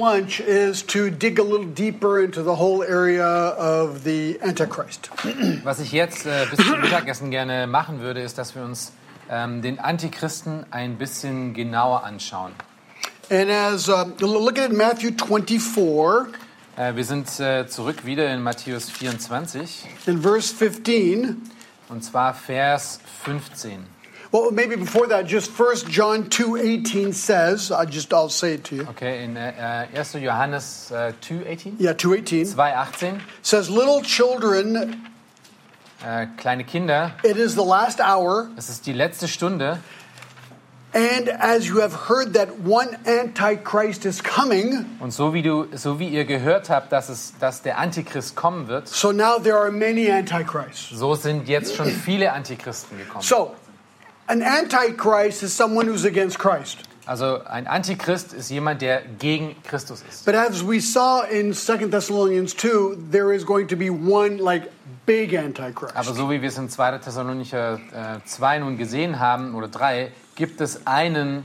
Lunch is to dig a little deeper into the whole area of the Antichrist. Was ich jetzt äh, bis zum Mittagessen gerne machen würde, ist, dass wir uns ähm, den Antichristen ein bisschen genauer anschauen. And as um, looking at Matthew 24 Äh, wir sind äh, zurück wieder in Matthäus 24 in verse 15, und zwar Vers 15. Well, maybe before that, just First John 2:18 says, I just I'll say it to you. Okay, in uh, uh, äh, 1. Johannes uh, äh, 2,18 Yeah, 2:18 2,18 says, "Little children, äh, kleine Kinder, it is the last hour, es ist die letzte Stunde and as you have heard that one antichrist is coming, und so wie, du, so wie ihr gehört habt, dass, es, dass der Antichrist kommen wird, so now there are many antichrists." so sind jetzt schon viele Antichristen gekommen. So, an antichrist is someone who's against Christ. Also ein Antichrist ist jemand, der gegen Christus ist. But as we saw in 2 Thessalonians 2, there is going to be one like big antichrist. Aber so wie wir es in 2. Thessalonicher äh, 2 nun gesehen haben, oder 3, gibt es einen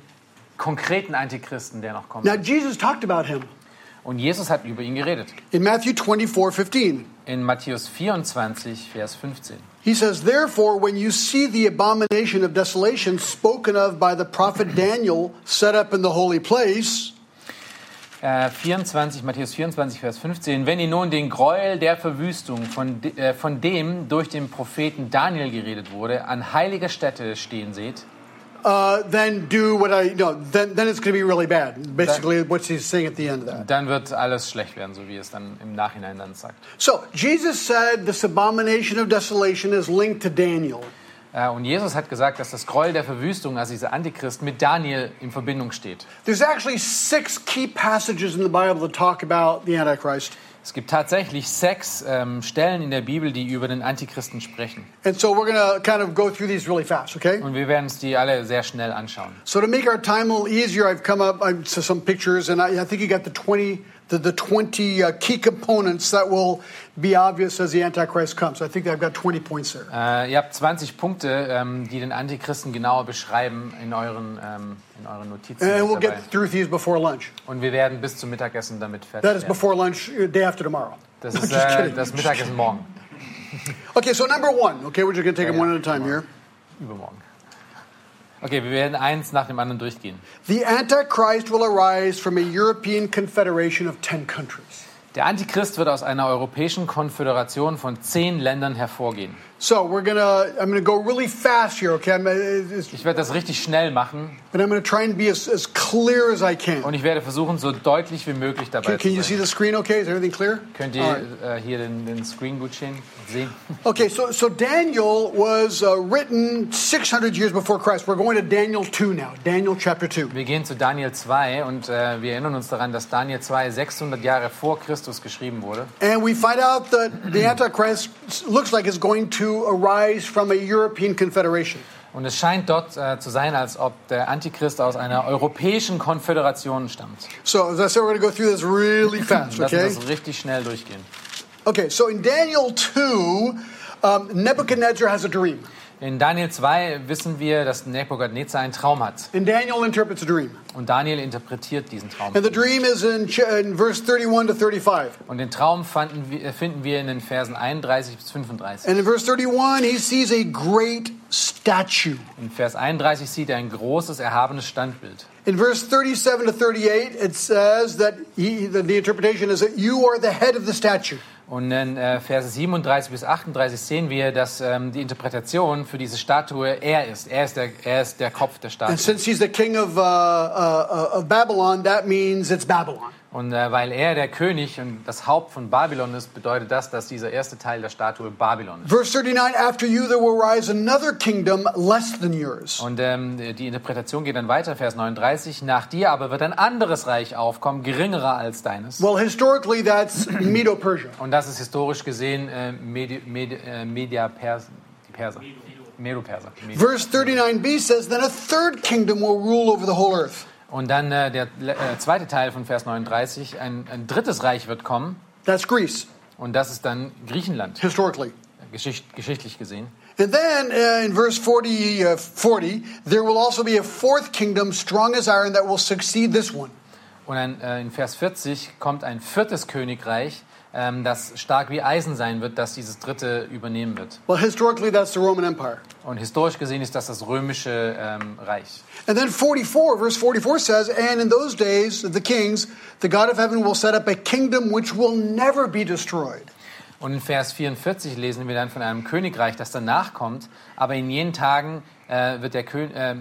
konkreten Antichristen, der noch kommt. Now Jesus talked about him Und Jesus hat über ihn geredet. in Matthew 24, 15. In Matthäus 24, Vers 15. He says, Therefore, when you see the abomination of desolation spoken of by the prophet Daniel set up in the holy place, Äh, 24, Matthäus 24, Vers 15. Wenn ihr nun den Gräuel der Verwüstung, von, äh, von dem durch den Propheten Daniel geredet wurde, an heiliger Stätte stehen seht, uh, then do what I, no, then, then it's going to be really bad. Basically, what he's saying at the end of that. dann wird alles schlecht werden, so wie es dann im Nachhinein dann sagt. So, Jesus said this abomination of desolation is linked to Daniel. Äh, Und Jesus hat gesagt, dass das Gräuel der Verwüstung, also dieser Antichrist, mit Daniel in Verbindung steht. There's actually six key passages in the Bible that talk about the Antichrist. Es gibt tatsächlich sechs ähm, Stellen in der Bibel, die über den Antichristen sprechen. And so we're going to kind of go through these really fast, okay? Und wir werden uns die alle sehr schnell anschauen. So to make our time a little easier, I've come up to some pictures, and I, I think you got the 20, the, the 20 uh, key components that will be obvious as the Antichrist comes. I think I've got 20 points there. Äh, ihr habt 20 Punkte, ähm, die den Antichristen genauer beschreiben in euren, ähm, in euren Notizen. And we'll dabei. get through these before lunch. Und wir werden bis zum Mittagessen damit fertig That is werden. before lunch, uh, day after tomorrow. Das ist just äh, das Mittagessen morgen. Okay, so number one. Okay, we're just going to take them one at a time here. Übermorgen. Okay, wir werden eins nach dem anderen durchgehen. The Antichrist will arise from a European confederation of 10 countries. Der Antichrist wird aus einer europäischen Konföderation von zehn Ländern hervorgehen. So we're gonna. I'm gonna go really fast here, okay? I'm, uh, it's- Ich werde das richtig schnell machen but I'm gonna try and be as, as clear as I can. und ich werde versuchen, so deutlich wie möglich dabei Can, can you zu see sein. the screen? Okay, is everything clear? Könnt ihr right. äh, hier den, den Screen gut sehen? sehen? Okay, so so Daniel was uh, written 600 years before Christ. We're going to Daniel 2 now. Daniel chapter 2. Wir gehen zu Daniel 2 und äh, wir erinnern uns daran, dass Daniel 2 600 Jahre vor Christus geschrieben wurde. And we find out that the Antichrist looks like is going to arise from a European confederation. Und es scheint dort äh, zu sein, als ob der Antichrist aus einer europäischen Konföderation stammt. So as I said, we're going to go through this really fast. Okay. uns das richtig schnell durchgehen. Okay. So in Daniel 2, um, Nebuchadnezzar has a dream, In Daniel 2 wissen wir, dass Nebukadnezar einen Traum hat. and Daniel interprets a dream. Und Daniel interpretiert diesen Traum. And the dream is in, in verse 31 to 35. Und den Traum wir, finden wir in den Versen 31 bis 35. And in verse 31, he sees a great statue. In Vers 31 sieht er ein großes, erhabenes Standbild. In verse 37 to 38, it says that he, the, the interpretation is that you are the head of the statue. Und in äh, Verse 37 bis 38 sehen wir, dass ähm, die Interpretation für diese Statue er ist. Er ist der, er ist der Kopf der And Statue. since he's the king of, uh, uh, of Babylon, that means it's Babylon. Und äh, weil er der König und das Haupt von Babylon ist, bedeutet das, dass dieser erste Teil der Statue Babylon ist. Verse 39, after you there will rise another kingdom less than yours. Und ähm, die Interpretation geht dann weiter, Vers 39. Nach dir aber wird ein anderes Reich aufkommen, geringerer als deines. Well, historically, that's Medo-Persia. Und das ist historisch gesehen äh, Medi, Medi, äh, Media Pers, die Perser. Medo-Perser. Medo. Verse 39b says, Then a third kingdom will rule over the whole earth. Und dann äh, der äh, zweite Teil von Vers 39, ein, ein drittes Reich wird kommen That's Greece, und das ist dann Griechenland, historically. geschicht, geschichtlich gesehen. And then uh, in verse 40, uh, 40, there will also be a fourth kingdom, strong as iron, that will succeed this one. Und dann äh, in Vers 40 kommt ein viertes Königreich, ähm, das stark wie Eisen sein wird, das dieses dritte übernehmen wird. Well, historically, that's the Roman Empire. Und historisch gesehen ist das das römische ähm, Reich. And then 44, verse 44 says, And in those days, the kings, the God of heaven will set up a kingdom which will never be destroyed. Und in Vers 44 lesen wir dann von einem Königreich, das danach kommt, aber in jenen Tagen äh, wird der König, äh,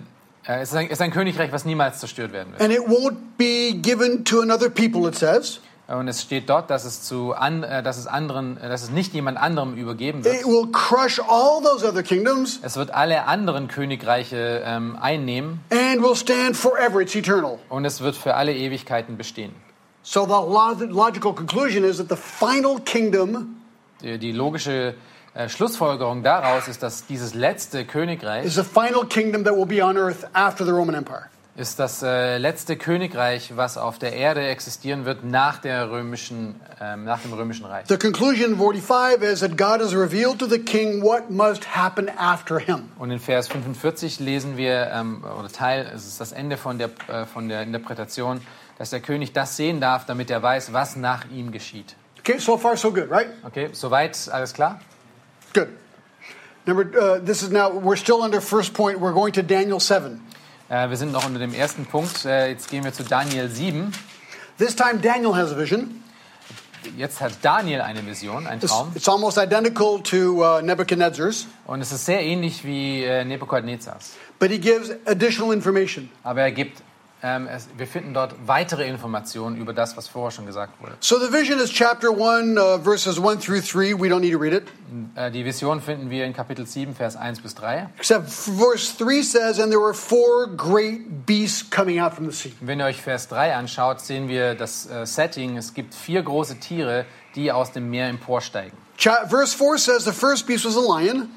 äh, es ist ein, ist ein Königreich, was niemals zerstört werden wird. And it won't be given to another people, it says. Und es steht dort, dass es zu an, äh, dass es anderen, äh, dass es nicht jemand anderem übergeben It wird. will crush all those other kingdoms Es wird alle anderen Königreiche ähm, einnehmen and will stand forever. It's eternal. und es wird für alle Ewigkeiten bestehen. So the log- logical conclusion is that the final kingdom Die, die logische äh, Schlussfolgerung daraus ist, dass dieses letzte Königreich is the final kingdom that will be on earth after the Roman Empire. Ist das äh, letzte Königreich, was auf der Erde existieren wird nach, der römischen, ähm, nach dem römischen Reich. The conclusion in 45 is that God has revealed to the king what must happen after him. Und in Vers 45 lesen wir, ähm, oder Teil, es ist das Ende von der, äh, von der Interpretation, dass der König das sehen darf, damit er weiß, was nach ihm geschieht. Okay, so far so good, right? Okay, soweit alles klar? Good. Number, uh, this is now, we're still under first point. We're going to Daniel 7. Äh, wir sind noch unter dem ersten Punkt. Äh, jetzt gehen wir zu Daniel 7. This time Daniel has a vision. Jetzt hat Daniel eine Vision, einen It's, Traum. it's almost identical to uh, Nebuchadnezzar's, Und es ist sehr ähnlich wie äh, Nebukadnezars. but he gives additional information. Aber er gibt, ähm, es, wir finden dort weitere Informationen über das, was vorher schon gesagt wurde. So the vision is chapter 1, uh, verses 1 through 3. We don't need to read it. Äh, die Vision finden wir in Kapitel 7, Vers 1 bis 3. Except verse 3 says, And there were four great beasts coming out from the sea. Wenn ihr euch Vers 3 anschaut, sehen wir das äh, Setting. Es gibt vier große Tiere, die aus dem Meer emporsteigen. Cha- verse 4 says, The first beast was a lion.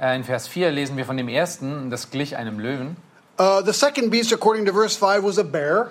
Äh, in Vers 4 lesen wir von dem ersten, das glich einem Löwen. Uh, the second beast, according to verse 5, was a bear.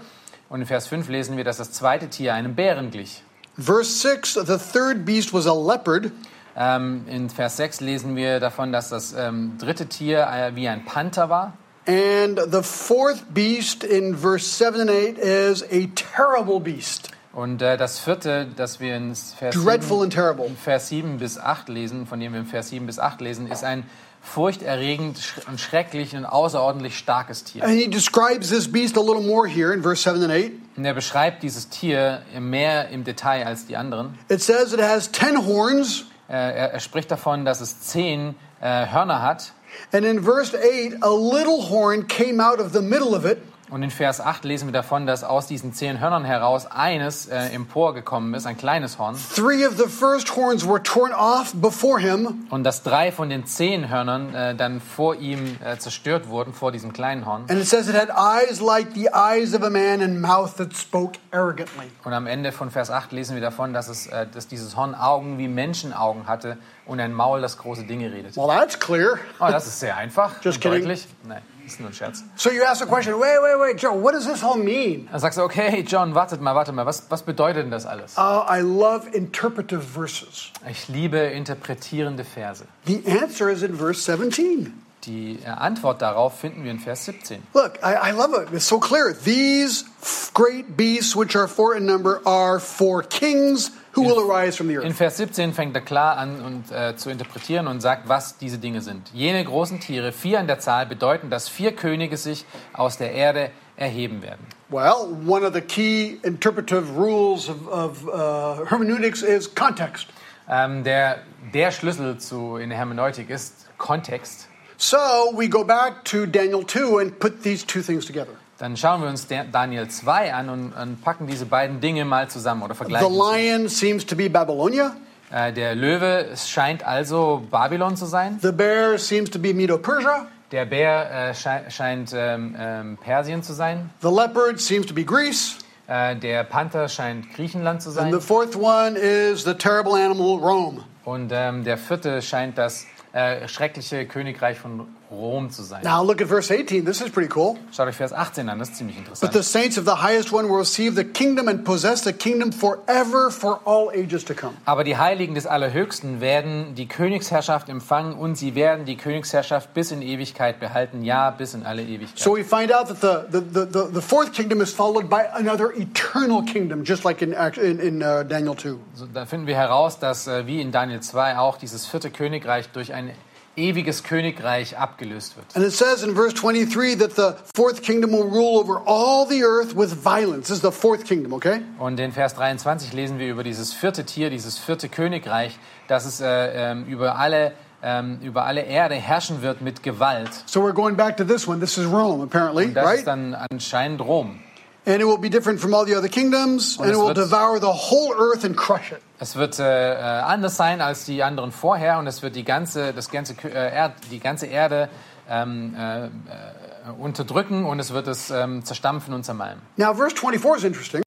Und in Vers 5 lesen wir, dass das zweite Tier einem Bären glich. Verse 6, the third beast was a leopard. Ähm, in Vers 6 lesen wir davon, dass das ähm, dritte Tier äh, wie ein Panther war. And the fourth beast in verse 7 and 8 is a terrible beast. Und äh, das vierte, das wir in Vers Dreadful 7, and terrible. in Vers 7 bis 8 lesen, von dem wir in Vers 7 bis 8 lesen, ist ein furchterregend und schrecklich und außerordentlich starkes Tier. And he describes this beast a little more here in verse 7 and 8. Und er beschreibt dieses Tier mehr im Detail als die anderen. It says it has 10 horns. Äh, er, er spricht davon, dass es zehn äh, Hörner hat. And in verse 8, a little horn came out of the middle of it. Und in Vers 8 lesen wir davon, dass aus diesen zehn Hörnern heraus eines äh, emporgekommen ist, ein kleines Horn. Three of the first horns were torn off before him, Und dass drei von den zehn Hörnern äh, dann vor ihm äh, zerstört wurden, vor diesem kleinen Horn. and it says it had eyes like the eyes of a man and mouth that spoke arrogantly. Und am Ende von Vers 8 lesen wir davon, dass, es, äh, dass dieses Horn Augen wie Menschenaugen hatte und ein Maul, das große Dinge redet. Well, that's clear. Oh, das ist sehr einfach. Just kidding. deutlich. Nein, ist nur ein Scherz. So you ask the question, wait, wait, wait, Joe, what does this all mean? Dann sagst du, okay, John, wartet mal, warte mal, was, was bedeutet denn das alles? Uh, I love interpretive verses. Ich liebe interpretierende Verse. The answer is in verse 17. Die äh, Antwort darauf finden wir in Vers 17. Look, I, I love it. It's so clear. These great beasts, which are four in number, are four kings who will arise from the In earth. Vers 17 fängt er klar an und, äh, zu interpretieren und sagt, was diese Dinge sind. Jene großen Tiere, vier an der Zahl, bedeuten, dass vier Könige sich aus der Erde erheben werden. Well, one of the key interpretive rules of, of uh, hermeneutics is context. Ähm, der, der Schlüssel zu, in der Hermeneutik ist Kontext. So we go back to Daniel 2 and put these two things together. Dann schauen wir uns Daniel 2 an und, und packen diese beiden Dinge mal zusammen oder The vergleichen. sie. lion seems to be Babylonia. Äh, der Löwe scheint also Babylon zu sein. The bear seems to be Medo-Persia. Der Bär äh, schei scheint ähm, ähm, Persien zu sein. The leopard seems to be Greece. Äh, der Panther scheint Griechenland zu sein. And the fourth one is the terrible animal Rome. Und ähm, der vierte scheint das äh, schreckliche Königreich von Rom zu sein. Now look at verse 18. This is pretty cool. Schaut euch Vers 18 an, das ist ziemlich But interessant. the saints of the highest one will receive the kingdom and possess the kingdom forever for all ages to come. Aber die Heiligen des Allerhöchsten werden die Königsherrschaft empfangen und sie werden die Königsherrschaft bis in Ewigkeit behalten, ja, bis in alle Ewigkeit. So we find out that the, the, the, the, fourth kingdom is followed by another eternal kingdom, just like in, in, in uh, Daniel 2. So, da finden wir heraus, dass äh, wie in Daniel 2 auch dieses vierte Königreich durch ein ewiges Königreich abgelöst wird. And it says in verse 23 that the fourth kingdom will rule over all the earth with violence. This is the fourth kingdom, okay? Und in Vers 23 lesen wir über dieses vierte Tier, dieses vierte Königreich, das es äh, ähm, über, alle, ähm, über alle Erde herrschen wird mit Gewalt. So we're going back to this one. This is Rome, apparently, Und das right? ist dann anscheinend Rom. And it will be different from all the other kingdoms, and it will devour the whole earth and crush it. Es wird äh, äh, anders sein als die anderen vorher und es wird die ganze, das ganze, äh, Erd, die ganze Erde ähm, äh, äh, unterdrücken und es wird es ähm, zerstampfen und zermalmen. Now, verse 24 is interesting.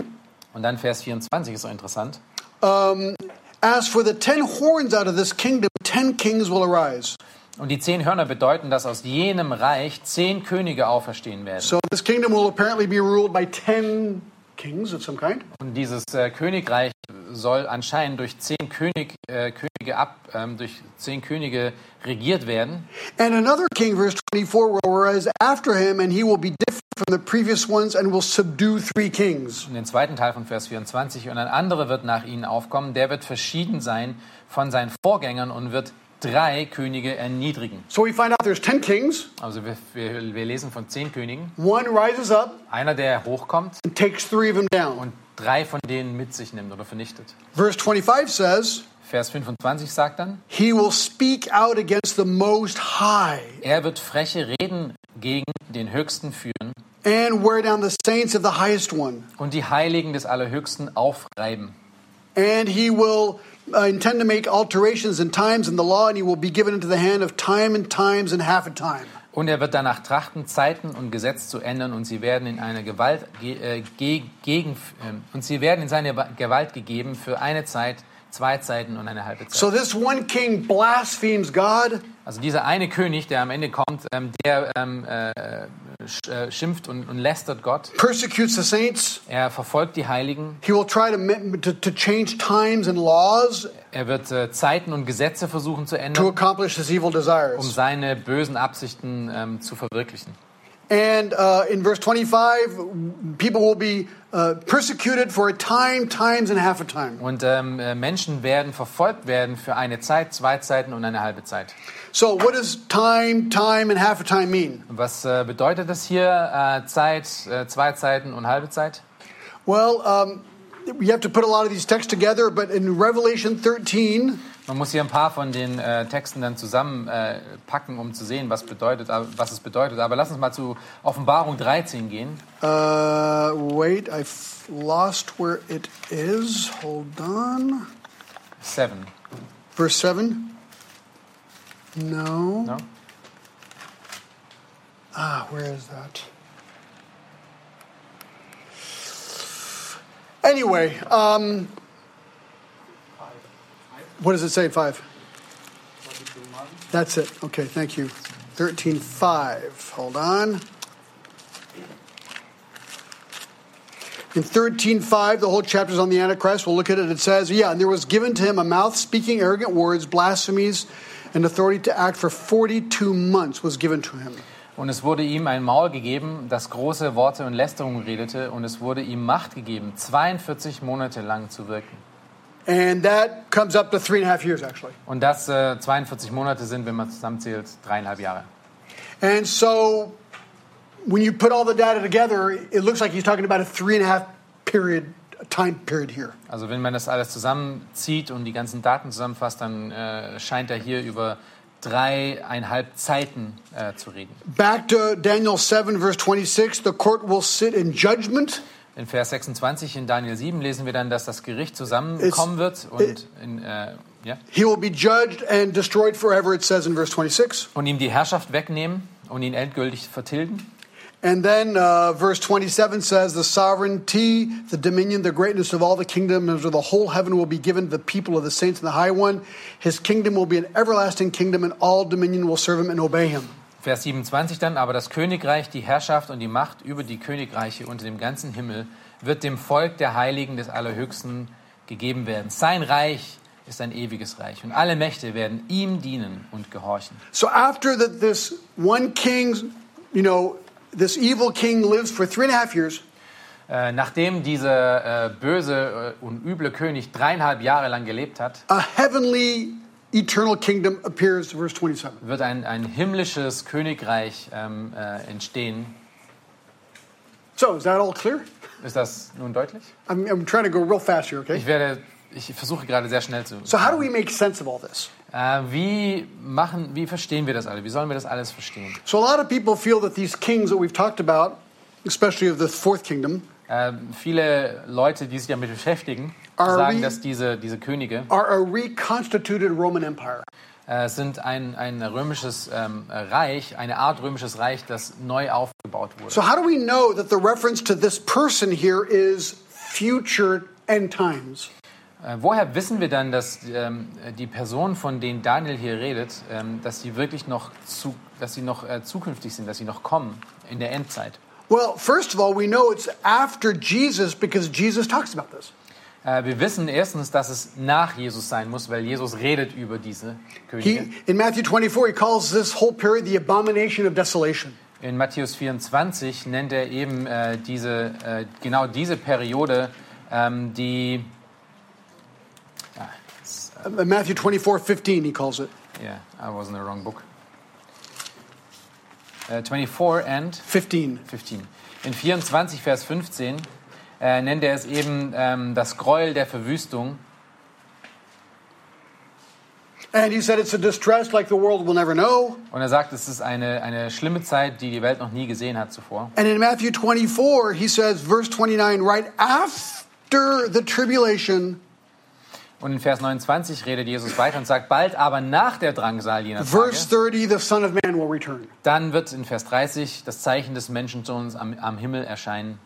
Und dann Vers 24 ist so interessant. Um, as for the ten horns out of this kingdom, ten kings will arise. Und die zehn Hörner bedeuten, dass aus jenem Reich zehn Könige auferstehen werden. So this kingdom will apparently be ruled by ten kings of some kind. Und dieses äh, Königreich soll anscheinend durch zehn König, äh, Könige ab, ähm, durch zehn Könige regiert werden. And another king, verse 24, will arise after him, and he will be different from the previous ones and will subdue three kings. Und den zweiten Teil von Vers 24. Und ein anderer wird nach ihnen aufkommen, der wird verschieden sein von seinen Vorgängern und wird drei Könige erniedrigen. So we find out there's ten kings. Also wir, wir, wir lesen von zehn Königen. One rises up Einer, der hochkommt and takes three of them down. und drei von denen mit sich nimmt oder vernichtet. Verse 25 says, Vers 25 sagt dann, He will speak out against the Most High er wird freche Reden gegen den Höchsten führen and wear down the saints of the Highest One. und die Heiligen des Allerhöchsten aufreiben. And he will uh, intend to make alterations in times in the law, and he will be given into the hand of time and times and half a time. Und er wird danach trachten, Zeiten und Gesetz zu ändern, und sie werden in eine Gewalt ge, äh, ge, gegen ähm, und sie werden in seine Wa- Gewalt gegeben für eine Zeit, zwei Zeiten und eine halbe Zeit. So this one king blasphemes God, Also dieser eine König, der am Ende kommt, ähm, der ähm, äh, sch, äh, schimpft und, und lästert Gott. persecutes the saints. Er verfolgt die Heiligen. He will try to, to, to change times and laws Er wird äh, Zeiten und Gesetze versuchen zu to ändern, accomplish his evil um desires. seine bösen Absichten ähm, zu verwirklichen. And uh, in verse 25, people will be uh, persecuted for a time, times, and a half a time. Und ähm, äh, Menschen werden verfolgt werden für eine Zeit, zwei Zeiten und eine halbe Zeit. So, what does time, time, and half a time mean? Was äh, bedeutet das hier? Äh, Zeit, äh, zwei Zeiten und halbe Zeit? Well, um, you have to put a lot of these texts together, but in Revelation 13, Man muss hier ein paar von den äh, Texten dann zusammenpacken, äh, um zu sehen, was, bedeutet, äh, was es bedeutet. Aber lass uns mal zu Offenbarung 13 gehen. uh, wait, I've lost where it is. Hold on. 7. Verse 7. No. No? Ah, where is that? Anyway, um, what does it say? Five. That's it. Okay, thank you. Thirteen five. Hold on. In thirteen five, the whole chapter is on the Antichrist. We'll look at it. It says, "Yeah, and there was given to him a mouth speaking arrogant words, blasphemies, and authority to act for forty-two months was given to him." Und es wurde ihm ein Maul gegeben, das große Worte und Lästerungen redete, und es wurde ihm Macht gegeben, 42 Monate lang zu wirken. And that comes up to three and a half years, actually. Und das äh, 42 Monate sind, wenn man zusammenzählt, dreieinhalb Jahre. And so when you put all the data together, it looks like he's talking about a three and a half period time period here. Also wenn man das alles zusammenzieht und die ganzen Daten zusammenfasst, dann äh, scheint er hier über dreieinhalb Zeiten äh, zu reden. Back to Daniel 7, verse 26, the court will sit in judgment. In Vers 26 in Daniel 7 lesen wir dann, dass das Gericht zusammenkommen wird und, in, äh, ja, He will be judged and destroyed forever, it says in verse 26. und ihm die Herrschaft wegnehmen und ihn endgültig vertilgen. And then uh, verse 27 says, The sovereignty, the dominion, the greatness of all the kingdoms of the whole heaven will be given to the people of the saints and the high one. His kingdom will be an everlasting kingdom, and all dominion will serve him and obey him. Vers 27 dann, aber das Königreich, die Herrschaft und die Macht über die Königreiche unter dem ganzen Himmel wird dem Volk der Heiligen des Allerhöchsten gegeben werden. Sein Reich ist ein ewiges Reich und alle Mächte werden ihm dienen und gehorchen. So after that, this one king, you know, this evil king lives for three and a half years, Äh, nachdem dieser äh, böse äh, und üble König dreieinhalb Jahre lang gelebt hat, a heavenly eternal kingdom appears, verse 27. wird ein, ein himmlisches Königreich ähm, äh, entstehen. So is that all clear? Ist das nun deutlich? I'm, I'm trying to go real fast here, okay? Ich werde, ich versuche gerade sehr schnell zu. So how do we make sense of all this? Äh, wie machen, wie verstehen wir das alle? Wie sollen wir das alles verstehen? So a lot of people feel that these kings that we've talked about, especially of the fourth kingdom, Äh, viele Leute, die sich damit beschäftigen, Are sagen, we- dass diese, diese Könige are a reconstituted Roman Empire. äh, sind ein, ein römisches ähm, Reich, eine Art römisches Reich, das neu aufgebaut wurde. So how do we know that the reference to this person here is future end times? Äh, woher wissen wir dann, dass ähm, die Person, von denen Daniel hier redet, ähm, dass sie wirklich noch, zu, dass sie noch äh, zukünftig sind, dass sie noch kommen in der Endzeit? Well, first of all, we know it's after Jesus because Jesus talks about this. Äh, wir wissen erstens, dass es nach Jesus sein muss, weil Jesus redet über diese Könige. He, in Matthew 24, he calls this whole period the abomination of desolation. In Matthäus 24 nennt er eben äh, diese, äh, genau diese Periode, ähm, die, Uh, Matthew 24, 15, he calls it. yeah, I was in the wrong book. Äh, 24 and 15. 15. In 24, Vers 15 äh, nennt er es eben ähm, das Gräuel der Verwüstung. And he said it's a distress like the world will never know. Und er sagt, es ist eine, eine schlimme Zeit, die die Welt noch nie gesehen hat zuvor. And in Matthew 24, he says, verse 29, right after the tribulation, Und in Vers 29 redet Jesus weiter und sagt, bald aber nach der Drangsal jener verse Tage, 30, the Son of Man will return. dann wird in Vers 30 das Zeichen des Menschensohns am, am Himmel erscheinen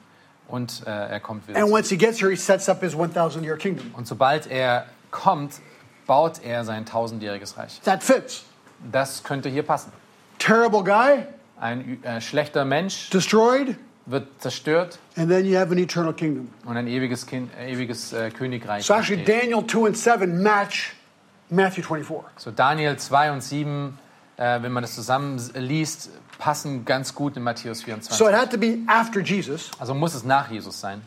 und äh, er kommt wieder. And once he gets here, he sets up his 1,000 year kingdom. Und sobald er kommt, baut er sein tausendjähriges Reich. That fits. Das könnte hier passen. Terrible guy, Ein äh, schlechter Mensch destroyed, wird zerstört and then you have an eternal kingdom. und ein ewiges, kind, äh, ewiges äh, Königreich. So actually, entsteht. Daniel 2 and 7 match Matthew 24. So Daniel 2 und 7, äh, wenn man das zusammen liest, passen ganz gut in Matthäus 24. So it had to be after Jesus. Also muss es nach Jesus sein.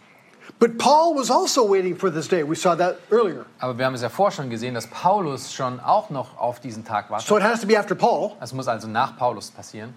But Paul was also waiting for this day. We saw that earlier. Aber wir haben es ja vorher schon gesehen, dass Paulus schon auch noch auf diesen Tag wartet. So it has to be after Paul. Es muss also nach Paulus passieren.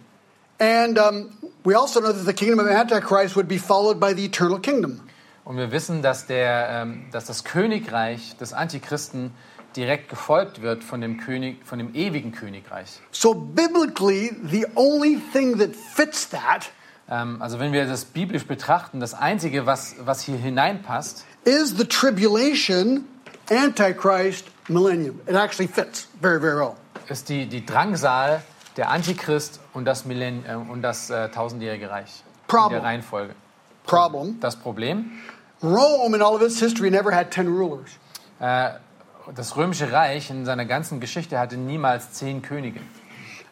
And um, we also know that the kingdom of Antichrist would be followed by the eternal kingdom. Und wir wissen, dass, der, ähm, dass das Königreich des Antichristen direkt gefolgt wird von dem, König, von dem ewigen Königreich. So biblically, the only thing that fits that Ähm, also wenn wir das biblisch betrachten, das Einzige, was, was hier hineinpasst, is the tribulation, Antichrist, millennium. It actually fits very, very well. ist die, die Drangsal, der Antichrist und das, Millenn äh, und das äh, tausendjährige Reich. Problem. In der Reihenfolge. Problem Das Problem, Rome, in all of its history, never had 10 rulers. äh, das römische Reich in seiner ganzen Geschichte hatte niemals zehn Könige.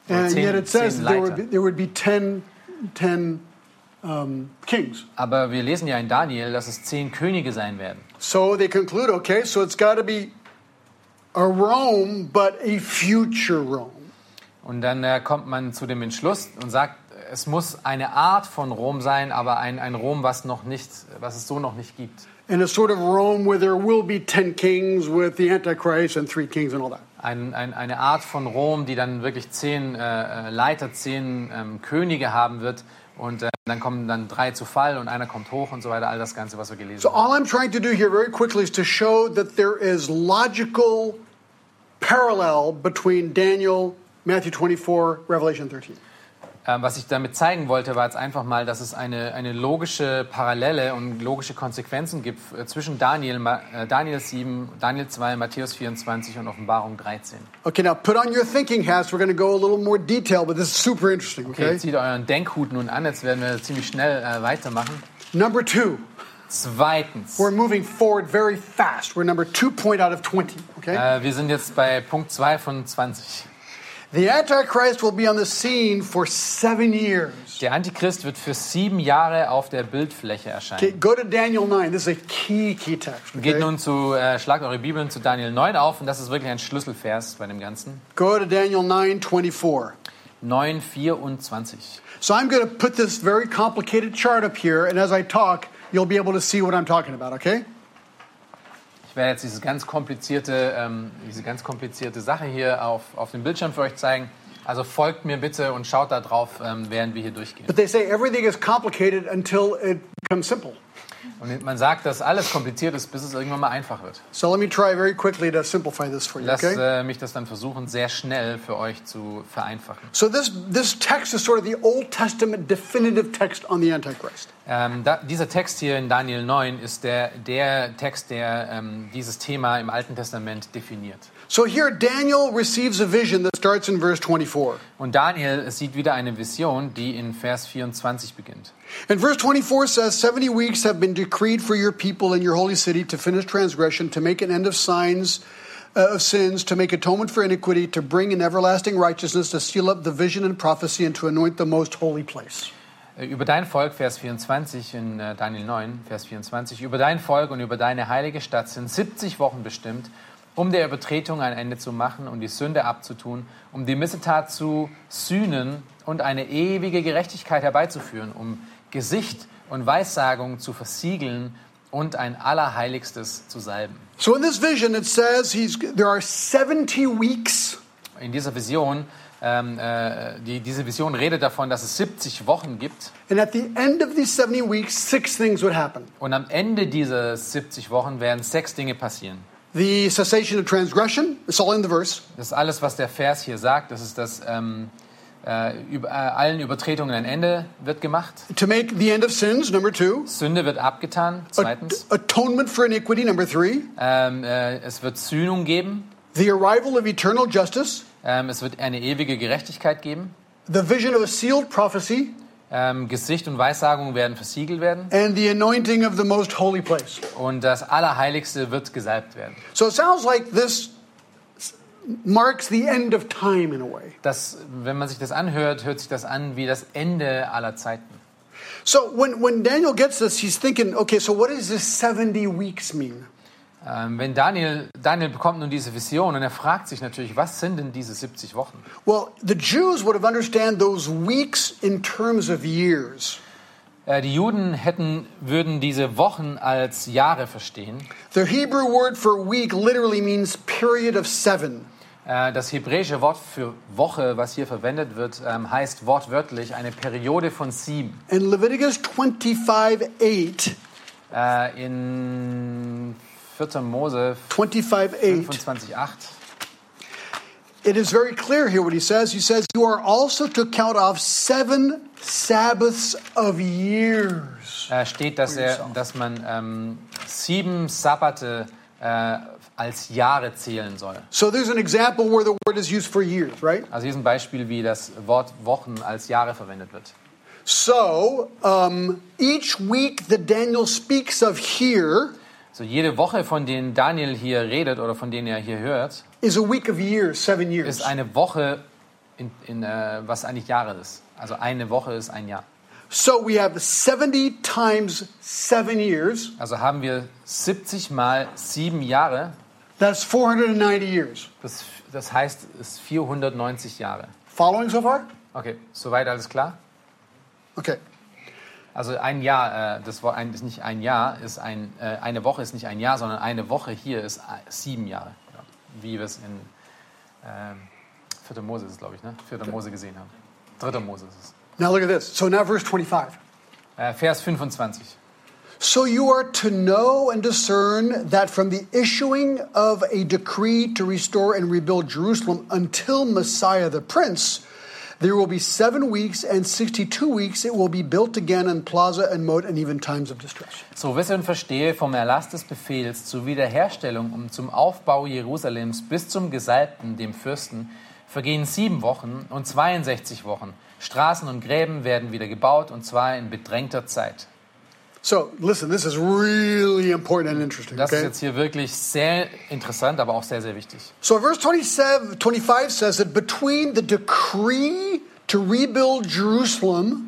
And zehn, yet it says there would be, there would be 10, 10 um, kings. Aber wir lesen ja in Daniel, dass es zehn Könige sein werden. So they conclude okay, so it's got to be a Rome, but a future Rome. Und dann äh, kommt man zu dem Entschluss und sagt, es muss eine Art von Rom sein, aber ein, ein Rom, was, noch nicht, was es so noch nicht gibt. And a sort of Rome where there will be 10 kings with the Antichrist and three kings and all that. Ein, ein, eine Art von Rom, die dann wirklich zehn äh, äh, Leiter, zehn ähm, Könige haben wird. Und äh, dann kommen dann drei zu Fall und einer kommt hoch und so weiter. All das Ganze, was wir gelesen So haben. all I'm trying to do here very quickly is to show that there is logical parallel between Daniel, Matthew 24, Revelation 13. Ähm, was ich damit zeigen wollte, war jetzt einfach mal, dass es eine, eine logische Parallele und logische Konsequenzen gibt äh, zwischen Daniel, äh, Daniel 7, Daniel 2, Matthäus 24 und Offenbarung 13. Okay, now put on your thinking hats. We're going to go a little more detail, but this is super interesting, Okay, okay? zieht euren Denkhut nun an, jetzt werden wir ziemlich schnell äh, weitermachen. Number two, Zweitens, we're moving forward very fast. We're number two point out of 20, okay? äh, wir sind jetzt bei Punkt 2 von 20. The Antichrist will be on the scene for seven years. Der Antichrist wird für sieben Jahre auf der Bildfläche erscheinen. Okay, go to Daniel 9. This is a key, key text. Geht nun zu, äh, schlagt eure Bibeln zu Daniel 9 auf und das ist wirklich ein Schlüsselvers bei dem Ganzen. Go to Daniel 9 24. 9, 24. So I'm going to put this very complicated chart up here, and as I talk, you'll be able to see what I'm talking about, okay? Ich werde jetzt diese ganz komplizierte, ähm, diese ganz komplizierte Sache hier auf, auf dem Bildschirm für euch zeigen. Also folgt mir bitte und schaut da drauf, ähm, während wir hier durchgehen. But they say everything is complicated until it becomes simple. Und man sagt, dass alles kompliziert ist, bis es irgendwann mal einfach wird. So let me try very quickly to simplify this for you, Lass okay? äh, mich das dann versuchen, sehr schnell für euch zu vereinfachen. So this this text is sort of the Old Testament definitive text on the Antichrist. Ähm, da, dieser Text hier in Daniel 9 ist der, der Text, der ähm, dieses Thema im Alten Testament definiert. So here Daniel receives a vision that starts in verse 24. Und Daniel sieht wieder eine Vision, die in Vers 24 beginnt. And verse 24 says, 70 weeks have been decreed for your people in your holy city to finish transgression, to make an end of signs uh, of sins, to make atonement for iniquity, to bring in everlasting righteousness, to seal up the vision and prophecy, and to anoint the most holy place. Äh, Über dein Volk, Vers 24 in äh, Daniel 9, Vers 24, über dein Volk und über deine heilige Stadt sind 70 Wochen bestimmt, um der Übertretung ein Ende zu machen und die Sünde abzutun, um die Missetat zu sühnen und eine ewige Gerechtigkeit herbeizuführen, um Gesicht und Weissagung zu versiegeln und ein Allerheiligstes zu salben. So in this vision, it says he's, there are 70 weeks In dieser Vision, ähm, äh, die, diese Vision redet davon, dass es 70 Wochen gibt And at the end of these 70 weeks, six things would happen und am Ende dieser 70 Wochen werden sechs Dinge passieren. The cessation of transgression, it's all in the verse, Das ist alles, was der Vers hier sagt. Das ist, dass ähm, äh, über, äh, allen Übertretungen ein Ende wird gemacht. to make the end of sins, number two, Sünde wird abgetan. Zweitens, atonement for iniquity, number three, ähm, äh, es wird Sühnung geben. the arrival of eternal justice, Ähm, es wird eine ewige Gerechtigkeit geben. the vision of a sealed prophecy, Ähm, Gesicht und Weissagung werden versiegelt werden. and the anointing of the most holy place. Und das Allerheiligste wird gesalbt werden. So it sounds like this marks the end of time in a way. Das, wenn man sich das anhört, hört sich das an wie das Ende aller Zeiten. So when, when Daniel gets this, he's thinking, okay, so what does this 70 weeks mean? Ähm, wenn Daniel, Daniel bekommt nun diese Vision und er fragt sich natürlich, was sind denn diese 70 Wochen? Well, the Jews would have understand those weeks in terms of years. Äh, die Juden hätten, würden diese Wochen als Jahre verstehen. The Hebrew word for week literally means period of seven. Äh, das hebräische Wort für Woche, was hier verwendet wird, ähm, heißt wortwörtlich eine Periode von sieben. In Leviticus 25 8, Äh, in 4. Mose 25 8, 25,8 it is very clear here what he says. He says, You are also to count off seven Sabbaths of years. äh, steht, dass, er, dass man ähm, sieben Sabbate äh, als Jahre zählen soll. So there's an example where the word is used for years, right? Also hier ist ein Beispiel, wie das Wort Wochen als Jahre verwendet wird. So um, each week that Daniel speaks of here So jede Woche, von denen Daniel hier redet oder von denen er hier hört, is a week of years, seven years. ist eine Woche, in, in, äh, was eigentlich Jahre ist. Also eine Woche ist ein Jahr. So we have 70 times seven years. Also haben wir 70 mal sieben Jahre. That's 490 years. Das, das heißt, es ist 490 Jahre. Following so far? Okay, soweit alles klar? Okay. Also ein Jahr, äh, das Wort ein, ist nicht ein Jahr, ist ein, äh, eine Woche ist nicht ein Jahr, sondern eine Woche hier ist äh, sieben Jahre. Ja, wie wir es in ähm, 4. Mose ist glaube ich, ne? 4. Mose gesehen haben. 3. Mose ist es. Now look at this. So now verse 25. Äh, Vers 25. So you are to know and discern that from the issuing of a decree to restore and rebuild Jerusalem until Messiah the Prince, There will be seven weeks and 62 weeks it will be built again in plaza and moat and even times of distress. So wisse und verstehe vom Erlass des Befehls zur Wiederherstellung und zum Aufbau Jerusalems bis zum Gesalbten, dem Fürsten, vergehen sieben Wochen und 62 Wochen. Straßen und Gräben werden wieder gebaut und zwar in bedrängter Zeit. So, listen, this is really important and interesting. Das ist jetzt hier wirklich sehr interessant, aber auch sehr, sehr wichtig. So, verse 27, 25 says that between the decree to rebuild Jerusalem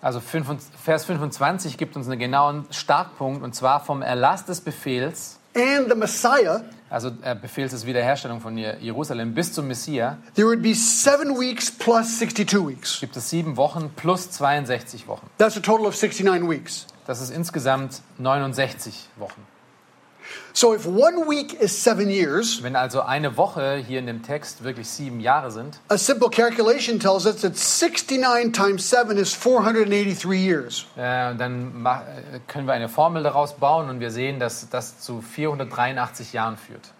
Also 5 Vers 25 gibt uns einen genauen Startpunkt und zwar vom Erlass des Befehls, and the Messiah, also äh, Befehls des Wiederherstellung von Je- Jerusalem bis zum Messias, there would be seven weeks plus 62 weeks. gibt es sieben Wochen plus 62 Wochen. That's a total of 69 weeks. Das ist insgesamt 69 Wochen. So, if one week is seven years, Wenn also eine Woche hier in dem Text wirklich sieben Jahre sind, a simple calculation tells us that 69 times seven is 483 years. äh, dann äh, können wir eine Formel daraus bauen und wir sehen, dass das zu 483 Jahren führt.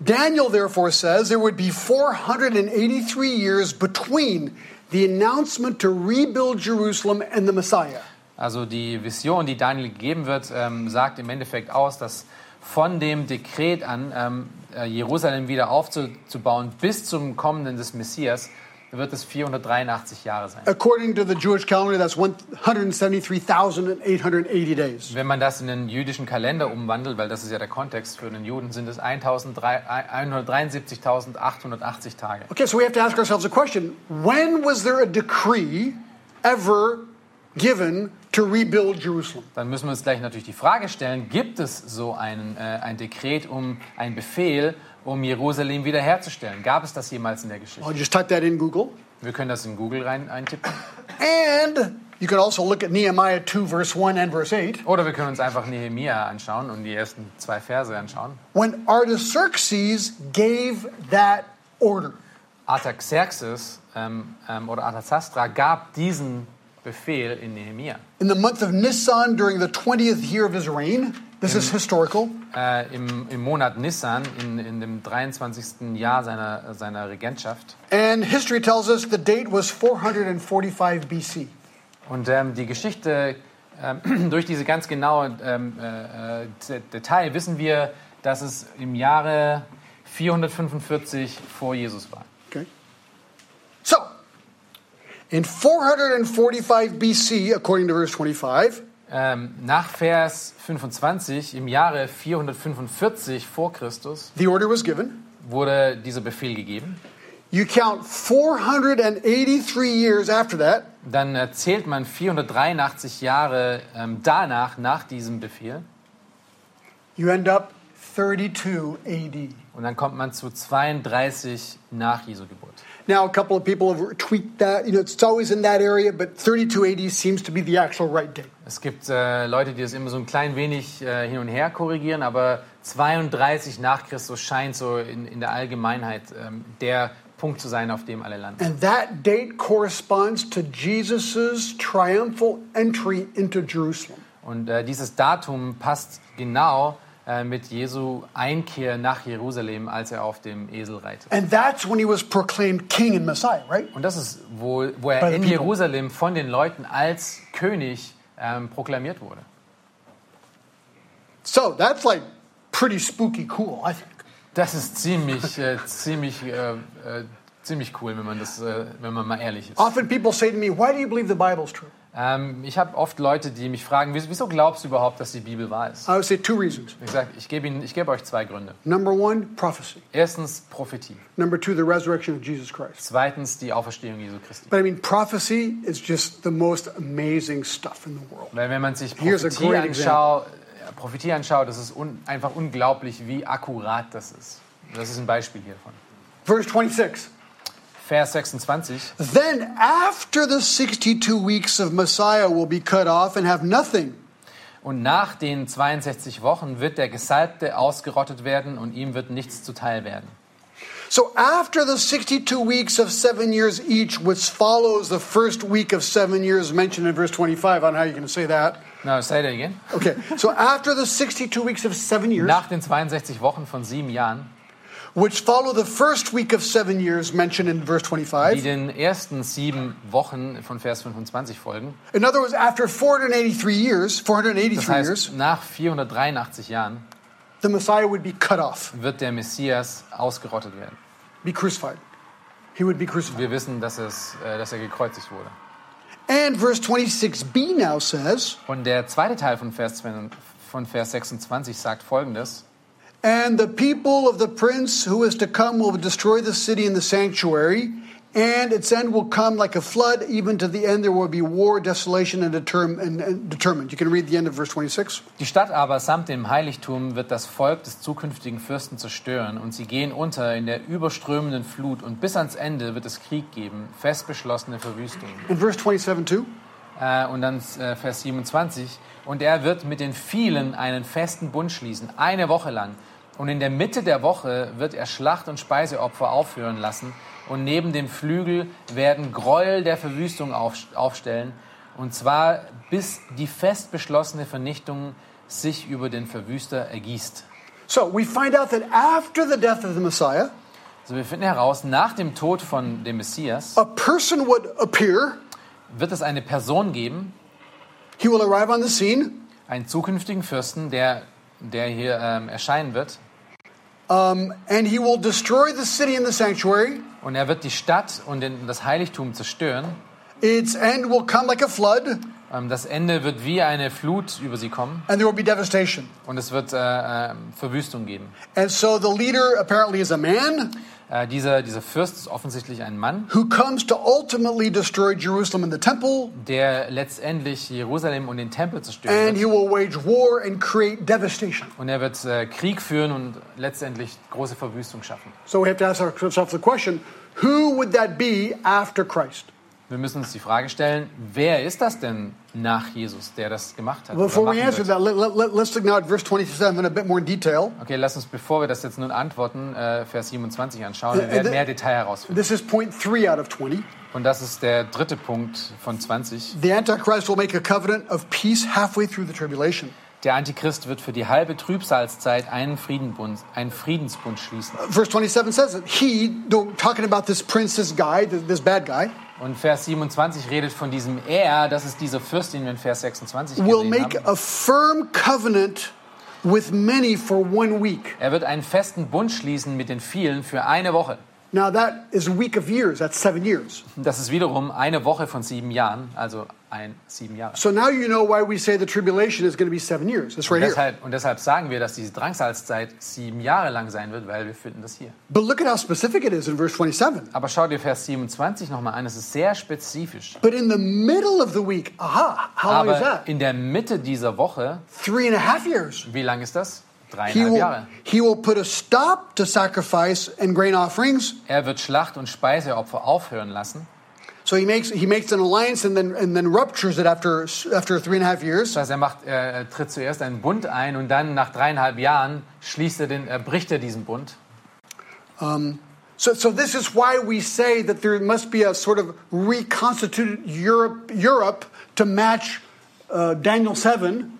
Daniel therefore says there would be 483 years between the announcement to rebuild Jerusalem and the Messiah. Also die Vision, die Daniel gegeben wird, ähm, sagt im Endeffekt aus, dass von dem Dekret an, ähm, äh, Jerusalem wieder aufzubauen bis zum Kommenden des Messias, wird es 483 Jahre sein. According to the Jewish calendar, that's 173,880 days. Wenn man das in den jüdischen Kalender umwandelt, weil das ist ja der Kontext für den Juden, sind es 173.880 Tage. Okay, so we have to ask ourselves a question. When was there a decree ever given to rebuild Jerusalem? Dann müssen wir uns gleich natürlich die Frage stellen, gibt es so ein, äh, ein Dekret, um ein Befehl, um Jerusalem wiederherzustellen? Gab es das jemals in der Geschichte? I'll just type that in Google. Wir können das in Google rein eintippen. And you can also look at Nehemiah 2, verse 1 and verse 8. Oder wir können uns einfach Nehemia anschauen und die ersten zwei Verse anschauen. When Artaxerxes gave that order. Artaxerxes ähm, ähm, oder Artaxastra gab diesen Befehl in Nehemia. In the month of Nisan during the 20th year of his reign, this is historical, Äh, im, Im Monat Nissan, in, in dem 23. Jahr seiner, seiner Regentschaft. and history tells us the date was 445 BC. Und ähm, die Geschichte, ähm, durch diese ganz genaue ähm, äh, äh, Detail wissen wir, dass es im Jahre 445 vor Jesus war. Okay? So, in 445 BC, according to verse 25, Ähm, nach Vers 25, im Jahre 445 vor Christus, the order was given. wurde dieser Befehl gegeben. You count 483 years after that, Dann äh, zählt man 483 Jahre ähm, danach, nach diesem Befehl. you end up 32 AD. Und dann kommt man zu 32 nach Jesu Geburt. Now, a couple of people have tweaked that. You know, it's always in that area, but 32 AD seems to be the actual right date. Es gibt äh, Leute, die das immer so ein klein wenig äh, hin und her korrigieren, aber 32 nach Christus scheint so in, in der Allgemeinheit ähm, der Punkt zu sein, auf dem alle landen. And that date corresponds to Jesus' triumphal entry into Jerusalem. Und äh, dieses Datum passt genau mit Jesu Einkehr nach Jerusalem, als er auf dem Esel reitet. And that's when he was proclaimed king and Messiah, right? Und das ist, wo, wo er in. Jerusalem von den Leuten als König ähm, proklamiert wurde. So that's like pretty spooky cool, I think. Das ist ziemlich, äh, ziemlich, äh, äh, ziemlich cool, wenn man, das, äh, wenn man mal ehrlich ist. Often people say to me, Why do you believe the Bible's true? Ähm, ich habe oft Leute, die mich fragen, wieso, glaubst du überhaupt, dass die Bibel wahr ist? I would say two reasons. Ich sage, ich gebe Ihnen- ich gebe euch zwei Gründe. Number one, prophecy. Erstens Prophetie. Number two, the resurrection of Jesus Christ. Zweitens die Auferstehung Jesu Christi. But I mean, prophecy is just the most amazing stuff in the world. Weil wenn man sich Prophetie anschaut, äh, Prophetie anschaut, das ist un, einfach unglaublich, wie akkurat das ist. Das ist ein Beispiel hiervon. Verse 26. Vers 26. Then, after the 62 weeks of Messiah will be cut off and have nothing, Und nach den 62 Wochen wird der Gesalbte ausgerottet werden und ihm wird nichts zuteil werden. So after the 62 weeks of seven years each, which follows the first week of seven years mentioned in verse 25, I don't know how going to say that. Na, say that again. Okay, so after the 62 weeks of seven years, Nach den 62 Wochen von sieben Jahren which follow the first week of seven years mentioned in verse die 25. den ersten sieben Wochen von Vers 25 folgen. In other words, after 483 years, Das 483 heißt, years, nach 483 Jahren the Messiah would be cut off, wird der Messias ausgerottet werden. be crucified. He would be crucified. Wir wissen, dass, es, äh, dass er gekreuzigt wurde. And verse 26b now says, Und der zweite Teil von Vers, 2 von Vers 26 sagt folgendes. And the people of the prince who is to come will destroy the city and the sanctuary, and its end will come like a flood. Even to the end, there will be war, desolation, and, determ- and, determined. You can read the end of verse 26. Die Stadt aber samt dem Heiligtum wird das Volk des zukünftigen Fürsten zerstören und sie gehen unter in der überströmenden Flut und bis ans Ende wird es Krieg geben, fest beschlossene Verwüstung. In verse 27 too, Äh, und dann äh, Vers 27. Und er wird mit den vielen einen festen Bund schließen, eine Woche lang. Und in der Mitte der Woche wird er Schlacht- und Speiseopfer aufführen lassen. Und neben dem Flügel werden Gräuel der Verwüstung auf, aufstellen. Und zwar bis die fest beschlossene Vernichtung sich über den Verwüster ergießt. so we find out that after the death of the Messiah, Also wir finden heraus, nach dem Tod von dem Messias a person would appear. wird es eine Person geben, He will arrive on the scene, einen zukünftigen Fürsten, der, der hier ähm, erscheinen wird. Um, and he will destroy the city and the sanctuary. Und er wird die Stadt und den, das Heiligtum zerstören. Its end will come like a flood, Ähm, das Ende wird wie eine Flut über sie kommen. and there will be devastation. Und es wird äh, äh, Verwüstung geben. And so the leader apparently is a man Äh, dieser, dieser Fürst ist offensichtlich ein Mann, who comes to ultimately destroy Jerusalem and the temple, der letztendlich Jerusalem und den Tempel zerstören and he wird. will wage war and create devastation. Und er wird äh, Krieg führen und letztendlich große Verwüstung schaffen. So we have to ask ourselves the question who would that be after Christ? Wir müssen uns die Frage stellen, wer ist das denn nach Jesus, der das gemacht hat? oder Before we machen answer wird? that, let, let, let, let's look now at verse 27 a bit more in detail. Okay, lass uns, bevor wir das jetzt nun antworten, äh, Vers 27 anschauen. Wir Äh, werden äh, mehr Detail herausfinden. This is point three out of 20. Und das ist der dritte Punkt von 20. The Antichrist will make a covenant of peace halfway through the tribulation. Der Antichrist wird für die halbe Trübsalzeit einen, Friedenbund, einen Friedensbund schließen. Verse 27 says it. He, talking about this prince, this guy, this bad guy, Und Vers 27 redet von diesem Er, das ist dieser Fürst, den wir in Vers 26 will make haben. a firm covenant with many for one week. Er wird einen festen Bund schließen mit den vielen für eine Woche. Now that is a week of years. That's seven years. Das ist wiederum eine Woche von sieben Jahren, also ein sieben Jahre. So now you know why we say the tribulation is going to be seven years. Und right here. deshalb, und deshalb sagen wir, dass diese Drangsalzzeit sieben Jahre lang sein wird, weil wir finden das hier. But look at how specific it is in verse 27. Aber schau dir Vers 27 nochmal an, es ist sehr spezifisch. But in the middle of the week, aha, how long is Aber that? in der Mitte dieser Woche, Three and a half years. wie lang ist das? He will, he will put a stop to sacrifice and grain offerings. Er wird Schlacht- und Speiseopfer aufhören lassen. So he makes he makes an alliance and then and then ruptures it after after three and a half years. Das heißt, er, macht, er tritt zuerst einen Bund ein und dann nach dreieinhalb Jahren schließt er den, er bricht er diesen Bund. So so this is why we say that there must be a sort of reconstituted Europe Europe to match uh, Daniel seven.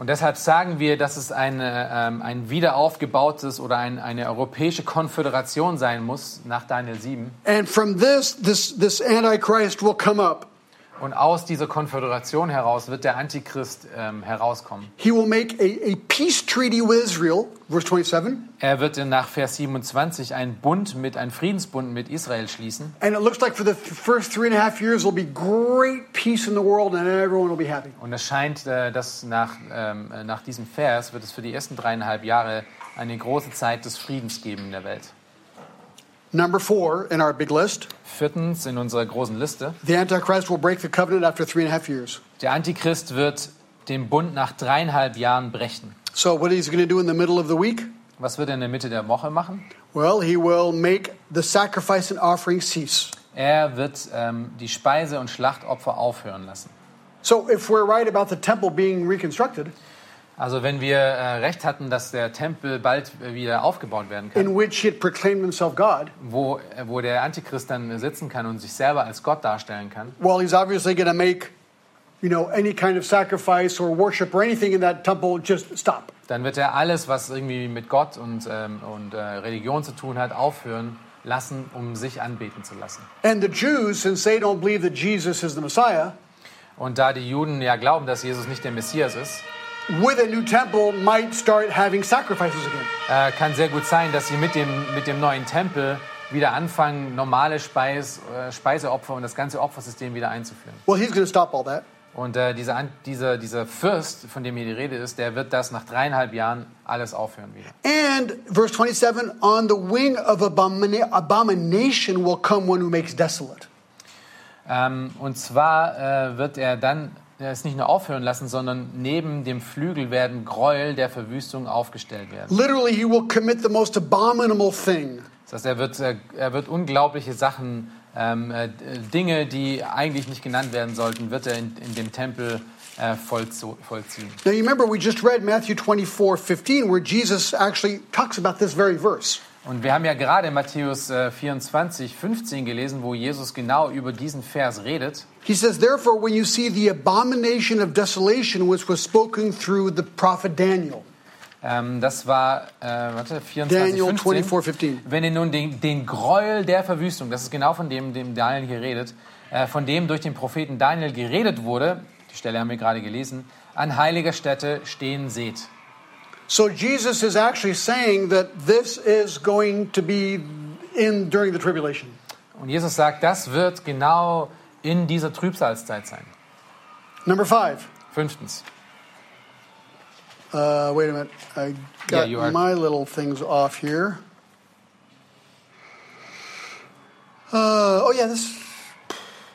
Und deshalb sagen wir, dass es eine, ähm, ein wiederaufgebautes oder ein, eine europäische Konföderation sein muss nach Daniel 7. And from this, this, this Antichrist will come up. Und aus dieser Konföderation heraus wird der Antichrist ähm, herauskommen. He will make a, a peace treaty with Israel, verse 27. Er wird nach Vers 27 einen Bund mit, einen Friedensbund mit Israel schließen. And it looks like for the th- first three and a half years, there'll be great peace in the world and everyone will be happy. Und es scheint, äh, dass nach, ähm, äh, nach diesem Vers wird es für die ersten dreieinhalb Jahre eine große Zeit des Friedens geben in der Welt. Number four in our big list Viertens in unserer großen Liste. the Antichrist will break the covenant after three and a half years. Der Antichrist wird den Bund nach dreieinhalb Jahren brechen. So, what is he going to do in the middle of the week? Was wird er in der Mitte der Woche machen? Well, he will make the sacrifice and offering cease. Er wird ähm, die Speise- und Schlachtopfer aufhören lassen. So, if we're right about the temple being reconstructed, Also wenn wir äh, recht hatten, dass der Tempel bald wieder aufgebaut werden kann, in which he proclaimed himself God, wo, äh, wo der Antichrist dann sitzen kann und sich selber als Gott darstellen kann, well, he's obviously going to make you know, any kind of sacrifice or worship or anything in that temple just stop. Dann wird er alles, was irgendwie mit Gott und, ähm, und äh, Religion zu tun hat, aufhören lassen, um sich anbeten zu lassen. And the Jews, since they don't believe that Jesus is the Messiah, Und da die Juden ja glauben, dass Jesus nicht der Messias ist, with a new temple might start having sacrifices again. äh, kann sehr gut sein, dass sie mit dem, mit dem neuen Tempel wieder anfangen, normale Speis, äh, Speiseopfer und das ganze Opfersystem wieder einzuführen. Well, he's going to stop all that. Und äh, dieser, dieser, dieser Fürst, von dem hier die Rede ist, der wird das nach dreieinhalb Jahren alles aufhören wieder. And verse 27 on the wing of abomina- abomination will come one who makes desolate. Ähm, und zwar äh, wird er dann es nicht nur aufhören lassen, sondern neben dem Flügel werden Gräuel der Verwüstung aufgestellt werden. Literally, he will commit the most abominable thing. Das heißt, er wird, äh, er wird unglaubliche Sachen, ähm, äh, Dinge, die eigentlich nicht genannt werden sollten, wird er in, in dem Tempel äh, vollziehen. Now, you remember we just read Matthew 24 15, where Jesus actually talks about this very verse. Und wir haben ja gerade Matthäus äh, 24, 15 gelesen, wo Jesus genau über diesen Vers redet. He says, Therefore, when you see the abomination of desolation, which was spoken through the prophet Daniel, Ähm, das war, äh, warte, 24, Daniel 15. 24, 15. Wenn ihr nun den, den Gräuel der Verwüstung, das ist genau von dem, dem Daniel hier redet, äh, von dem durch den Propheten Daniel geredet wurde, die Stelle haben wir gerade gelesen, an heiliger Stätte stehen seht. So Jesus is actually saying that this is going to be in during the tribulation. Und Jesus sagt, das wird genau in dieser Trübsalzeit sein. Number five. Fünftens. Uh, wait a minute. I got are- my little things off here. Uh, oh, yeah, this.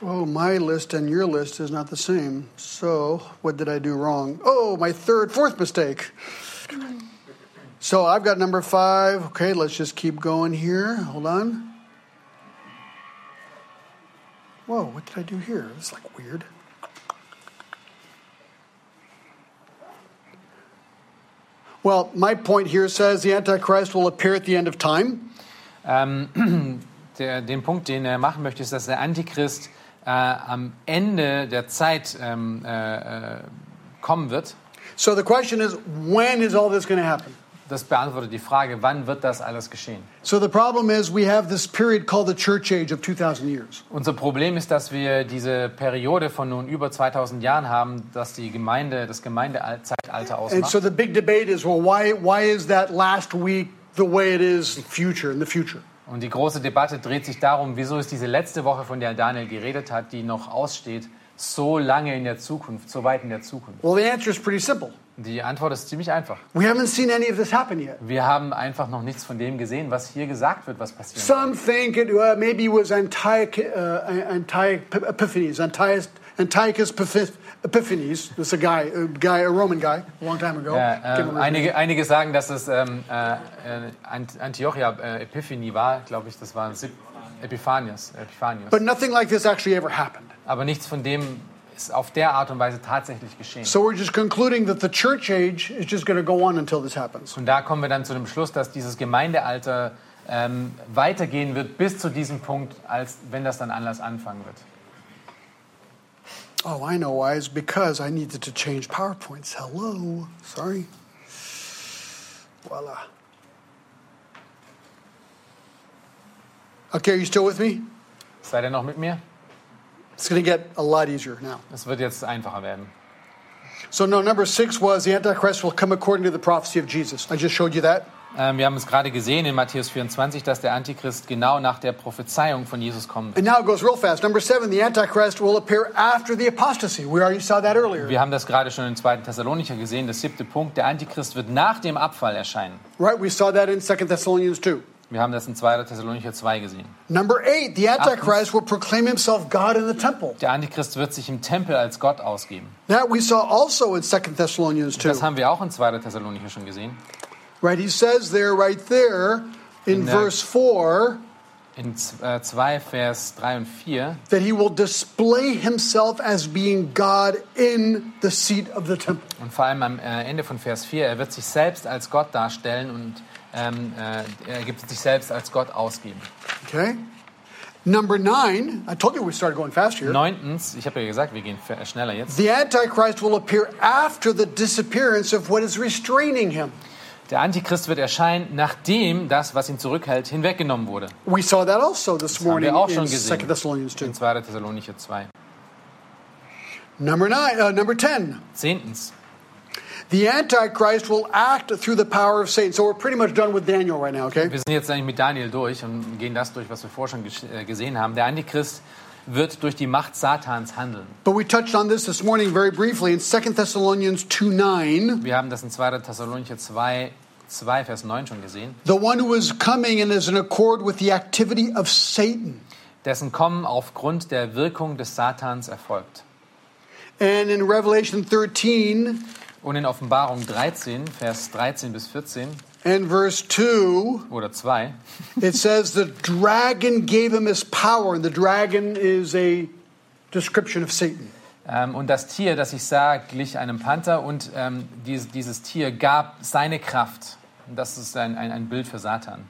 Oh, my list and your list is not the same. So, what did I do wrong? Oh, my third, fourth mistake. So, I've got number five. Okay, let's just keep going here. Hold on. Whoa, what did I do here? It's like weird. Well, my point here says the Antichrist will appear at the end of time. Ähm, der, den Punkt, den er machen möchte, ist, dass der Antichrist äh, am Ende der Zeit ähm, äh, äh, kommen wird. So the question is, when is all this going to happen? Das beantwortet die Frage, wann wird das alles geschehen? So the problem is, we have this period called the church age of 2,000 years. Unser Problem ist, dass wir diese Periode von nun über 2000 Jahren haben, dass die Gemeinde, das Gemeindezeitalter And so ausmacht. the big debate is, well, why, why is that last week the way it is future, in the future? Und die große Debatte dreht sich darum, wieso ist diese letzte Woche, von der Daniel geredet hat, die noch aussteht, so lange in der Zukunft, so weit in der Zukunft? Well, the answer is pretty simple. Die Antwort ist ziemlich einfach. We haven't seen any of this happen yet. Wir haben einfach noch nichts von dem gesehen, was hier gesagt wird, was passiert. Some think it uh, maybe was Antioch, uh, Antioch Epiphanes, Antiochus, Antiochus Epiph- Epiphanes. This is a guy, a guy, a Roman guy, a long time ago. Ja, äh, name. einige, einige sagen, dass es ähm, äh, äh, Ant- Antiochia äh, Epiphanie war, glaube ich, das war Sip- Epiphanius, Epiphanius. But nothing like this actually ever happened. Aber nichts von dem ist auf der Art und Weise tatsächlich geschehen. So we're just concluding that the church age is just going to go on until this happens. Und da kommen wir dann zu dem Schluss, dass dieses Gemeindealter ähm, weitergehen wird bis zu diesem Punkt, als wenn das dann anders anfangen wird. Oh, I know why. It's because I needed to change PowerPoints. Hello. Sorry. Voila. Okay, are you still with me? Seid ihr noch mit mir? It's going to get a lot easier now. Es wird jetzt einfacher werden. So, no, number six was the Antichrist will come according to the prophecy of Jesus. I just showed you that. Ähm, wir haben es gerade gesehen in Matthäus 24, dass der Antichrist genau nach der Prophezeiung von Jesus kommen wird. And now it goes real fast. Number seven, the Antichrist will appear after the apostasy. We already saw that earlier. Wir haben das gerade schon im zweiten Thessalonicher gesehen. Das siebte Punkt, der Antichrist wird nach dem Abfall erscheinen. Right? We saw that in 2 Thessalonians 2. Wir haben das in 2. Thessalonicher 2 gesehen. Number eight, the Antichrist will proclaim himself God in the temple. Der Antichrist wird sich im Tempel als Gott ausgeben. That we saw also in 2 Thessalonians 2. Das haben wir auch in 2. Thessalonicher schon gesehen. Right? He says there, right there, in In, verse 4, In 2 Vers 3 und 4, that he will display himself as being God in the seat of the temple. und vor allem am äh, Ende von Vers 4, er wird sich selbst als Gott darstellen und ähm, äh, er gibt sich selbst als Gott ausgeben. Okay? Number nine, I told you we started going fast here. Neuntens, ich habe ja gesagt, wir gehen schneller jetzt. The Antichrist will appear after the disappearance of what is restraining him. Der Antichrist wird erscheinen, nachdem das, was ihn zurückhält, hinweggenommen wurde. We saw that also this haben morning wir auch in schon 2 gesehen. Thessalonians 2. In 2. Thessalonicher 2. Number nine, uh, number 10. Zehntens, The Antichrist will act through the power of Satan. So we're pretty much done with Daniel right now, okay? wir sind jetzt eigentlich mit Daniel durch und gehen das durch, was wir vorher schon äh, gesehen haben. Der Antichrist wird durch die Macht Satans handeln. But we touched on this this morning very briefly in 2 Thessalonians 2 9. Wir haben das in 2. Thessalonicher 2, 2, Vers 9 schon gesehen. The one who is coming and is in accord with the activity of Satan. Dessen Kommen aufgrund der Wirkung des Satans erfolgt. And in Revelation 13 Und in Offenbarung 13, Vers 13 bis 14 and verse 2, oder 2, it says the dragon gave him his power, and the dragon is a description of Satan. ähm, und das Tier, das ich sah, glich einem Panther und ähm, dies, dieses Tier gab seine Kraft. Und das ist ein, ein, ein Bild für Satan.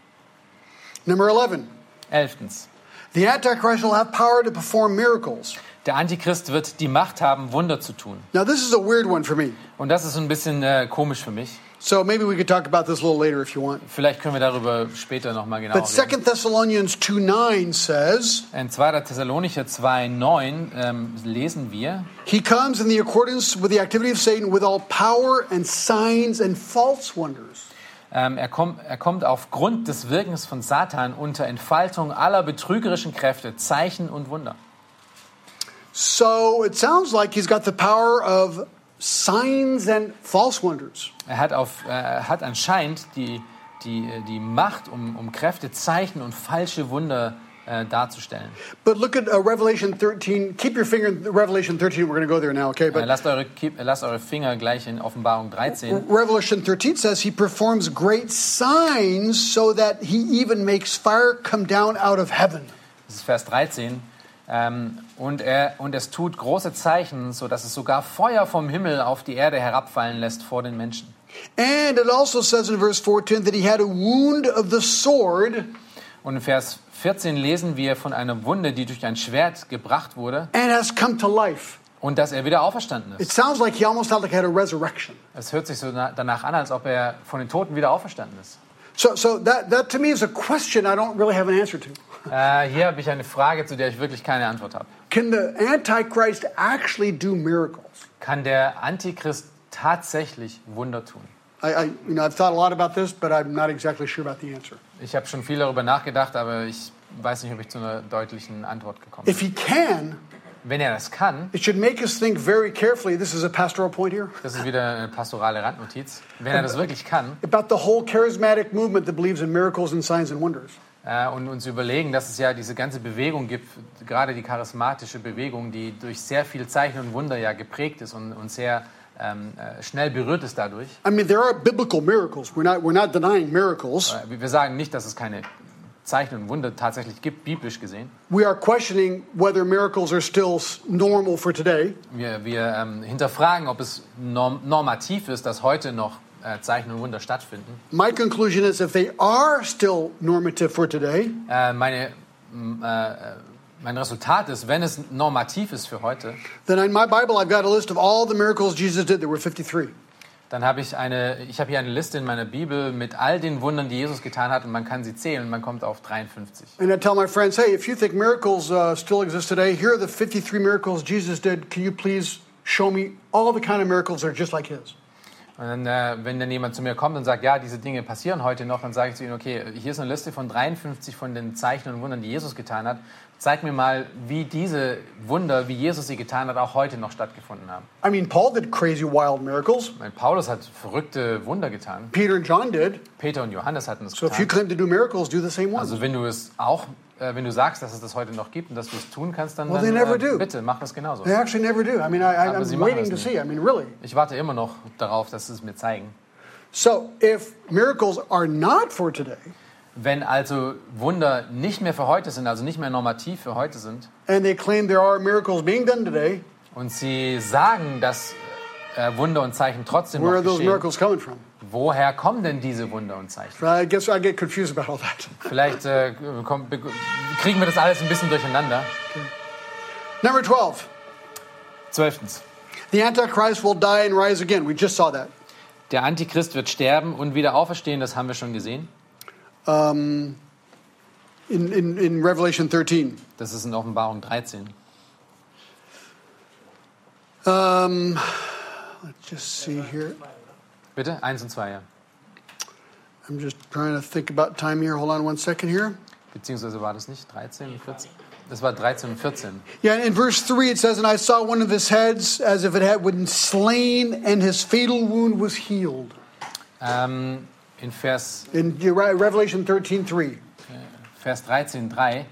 Number 11. Elftens. The Antichrist will have power to perform miracles. Der Antichrist wird die Macht haben, Wunder zu tun. Now, this is a weird one for me. Und das ist ein bisschen äh, komisch für mich. So maybe we could talk about this a little later if you want. Vielleicht können wir darüber später nochmal genau But reden. 2 Thessalonians 2 9 says, In 2. Thessalonicher 2,9 ähm, lesen wir, He comes in the accordance with the activity of Satan with all power and signs and false wonders. ähm, er, kommt, er kommt aufgrund des Wirkens von Satan unter Entfaltung aller betrügerischen Kräfte, Zeichen und Wunder. So it sounds like he's got the power of signs and false wonders. Er hat, auf, äh, hat anscheinend die, die, die Macht, um, um Kräfte, Zeichen und falsche Wunder äh, darzustellen. But look at uh, Revelation 13. Keep your finger in Revelation 13. We're going to go there now, okay? Äh, But lasst, eure, Ki- äh, lasst eure Finger gleich in Offenbarung 13. Revelation 13 says he performs great signs so that he even makes fire come down out of heaven. Das ist Vers 13. Ähm, und, er, und es tut große Zeichen, sodass es sogar Feuer vom Himmel auf die Erde herabfallen lässt vor den Menschen. And it also says in verse 14 that he had a wound of the sword Und in Vers 14 lesen wir von einer Wunde, die durch ein Schwert gebracht wurde and has come to life. und dass er wieder auferstanden It ist. sounds like he almost like had a resurrection. Es hört sich so na- danach an, als ob er von den Toten wieder auferstanden ist. So, so that, that to me is a question I don't really have an answer to. Äh, hier habe ich eine Frage, zu der ich wirklich keine Antwort habe. Can the Antichrist actually do miracles? Kann der Antichrist tatsächlich Wunder tun? I, I, you know, I've thought a lot about this, but I'm not exactly sure about the answer. Ich habe schon viel darüber nachgedacht, aber ich weiß nicht, ob ich zu einer deutlichen Antwort gekommen bin. If he can, Wenn er das kann, it should make us think very carefully. This is a pastoral point here das ist wieder eine pastorale Randnotiz, wenn er das wirklich kann about the whole charismatic movement that believes in miracles and signs and wonders. Äh, und uns überlegen, dass es ja diese ganze Bewegung gibt, gerade die charismatische Bewegung, die durch sehr viel Zeichen und Wunder ja geprägt ist und, und sehr ähm, äh, schnell berührt ist dadurch. I mean, there are biblical miracles. We're not, we're not denying miracles. Äh, wir- sagen nicht, dass es keine Zeichen und Wunder tatsächlich gibt, biblisch gesehen. We are questioning whether miracles are still normal for today. Wir, wir ähm, hinterfragen, ob es norm normativ ist, dass heute noch äh, Zeichen und Wunder stattfinden. My conclusion is if they are still normative for today, Äh, meine, äh, äh, mein Resultat ist, wenn es normativ ist für heute, then in my Bible I've got a list of all the miracles Jesus did. There were 53. dann habe ich eine, ich habe hier eine Liste in meiner Bibel mit all den Wundern, die Jesus getan hat, und man kann sie zählen und man kommt auf 53. And I tell my friends, hey, if you think miracles uh, still exist today, here are the 53 miracles Jesus did. Can you please show me all the kind of miracles that are just like his? Und dann, äh, wenn dann jemand zu mir kommt und sagt, ja, diese Dinge passieren heute noch, dann sage ich zu ihm, okay, hier ist eine Liste von 53 von den Zeichen und Wundern, die Jesus getan hat. Zeig mir mal, wie diese Wunder, wie Jesus sie getan hat, auch heute noch stattgefunden haben. I mean, Paul did crazy, wild miracles. Ich meine, Paulus hat verrückte Wunder getan. Peter and John did. Peter und Johannes hatten es So if you getan. claim to do miracles, do the same ones. Also wenn du es auch, wenn du sagst, dass es das heute noch gibt und dass du es tun kannst, dann, Well, dann äh, do. bitte mach das genauso. They actually never do. I mean, I, I, I'm waiting to see. I mean, really. Ich warte immer noch darauf, dass sie es mir zeigen. So if miracles are not for today, Wenn also Wunder nicht mehr für heute sind, also nicht mehr normativ für heute sind, and they claim there are miracles being done today, und sie sagen, dass äh, Wunder und Zeichen trotzdem where noch are those geschehen, miracles coming from? Woher kommen denn diese Wunder und Zeichen? I guess I get confused about all that. Vielleicht äh, kommt, be- kriegen wir das alles ein bisschen durcheinander. Number 12. Zwölftens. The Antichrist will die and rise again. We just saw that. Der Antichrist wird sterben und wieder auferstehen, das haben wir schon gesehen. Um, in, in, in Revelation 13. Das ist in Offenbarung 13. Um, let's just see here. Bitte? Eins und zwei, ja. I'm just trying to think about time here. Hold on one second here. Beziehungsweise war das nicht 13 und 14? Das war 13 und 14. Yeah, in verse 3 it says, And I saw one of his heads as if it had been slain, and his fatal wound was healed. Ähm, in Vers, In Re- Revelation 13 3. Vers 13, 3.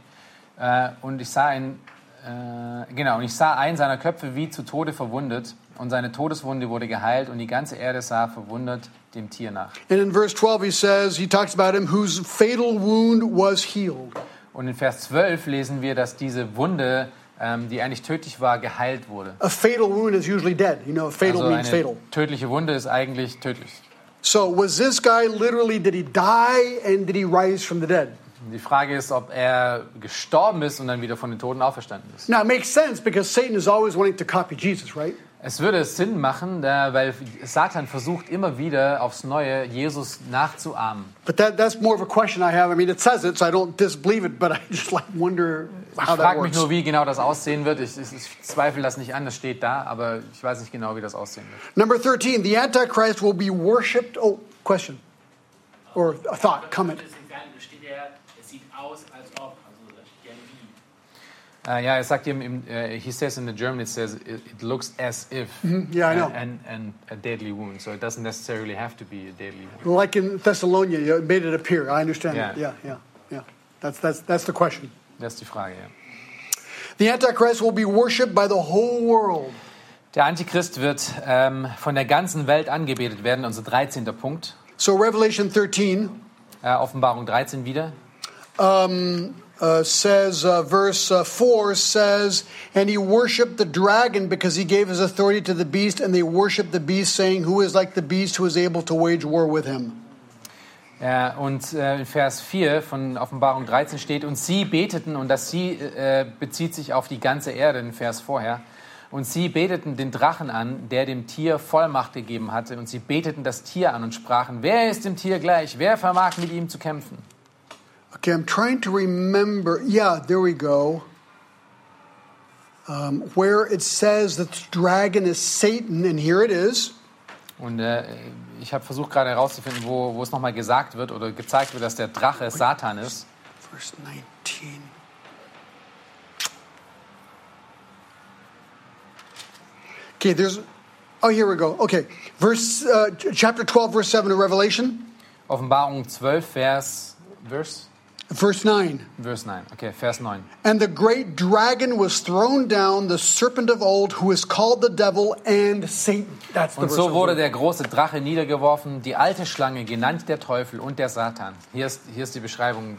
Äh, und ich sah ihn, äh, genau, und ich sah einen seiner Köpfe wie zu Tode verwundet, und seine Todeswunde wurde geheilt, und die ganze Erde sah verwundert dem Tier nach. And in verse 12 he says, he talks about him whose fatal wound was healed. Und in Vers 12 lesen wir, dass diese Wunde, ähm, die eigentlich tödlich war, geheilt wurde. A fatal wound is usually dead. You know, fatal Also means eine fatal. tödliche Wunde ist eigentlich tödlich. So was this guy literally, did he die and did he rise from the dead? Die Frage ist, ob er gestorben ist und dann wieder von den Toten auferstanden ist. Now it makes sense because Satan is always wanting to copy Jesus, right? Es würde Sinn machen, da- weil Satan versucht immer wieder aufs Neue, Jesus nachzuahmen. But that, that's more of a question I have. I mean, it says it, so I don't disbelieve it, but I just like wonder Ich how that frage mich works. nur, wie genau das aussehen wird. Ich, ich, ich zweifle das nicht an, das steht da, aber ich weiß nicht genau, wie das aussehen wird. Number 13, the Antichrist will be worshipped. Oh, question. Or a thought, comment. Sagt ihm, im, äh, he says in the German, it says it, it looks as if mm-hmm. Yeah, I know. and, and a deadly wound. So it doesn't necessarily have to be a deadly wound. Like in Thessalonia, you made it appear. I understand. Yeah. Yeah, yeah, yeah. That's, that's, that's the question. Ist die Frage, ja. The Antichrist will be worshipped by the whole world. Der Antichrist wird ähm, von der ganzen Welt angebetet werden, unser 13. Punkt. So Revelation 13 Äh, Offenbarung 13 wieder. um, uh, says, uh, verse uh, 4 says, And he worshiped the dragon because he gave his authority to the beast, and they worshiped the beast, saying, Who is like the beast who is able to wage war with him? Ja, und äh, in Vers 4 von Offenbarung 13 steht, und sie beteten, und das sie äh, bezieht sich auf die ganze Erde, in Vers vorher, und sie beteten den Drachen an, der dem Tier Vollmacht gegeben hatte, und sie beteten das Tier an und sprachen, wer ist dem Tier gleich, wer vermag mit ihm zu kämpfen? Okay, I'm trying to remember. Yeah, there we go. Um, where it says that the dragon is Satan, and here it is. Und äh, ich habe versucht gerade herauszufinden, wo, wo es nochmal gesagt wird oder gezeigt wird, dass der Drache Satan ist. Verse 19. Okay, there's. Oh, here we go. Okay, verse uh, ch- chapter 12, verse 7 of Revelation, Offenbarung 12, Vers, Vers, verse 9. Vers 9. Okay, Vers 9. And the great dragon was thrown down, the serpent of old, who is called the devil and Satan. That's the Und verse. so wurde der große Drache niedergeworfen, die alte Schlange, genannt der Teufel und der Satan. Hier ist, hier ist die Beschreibung,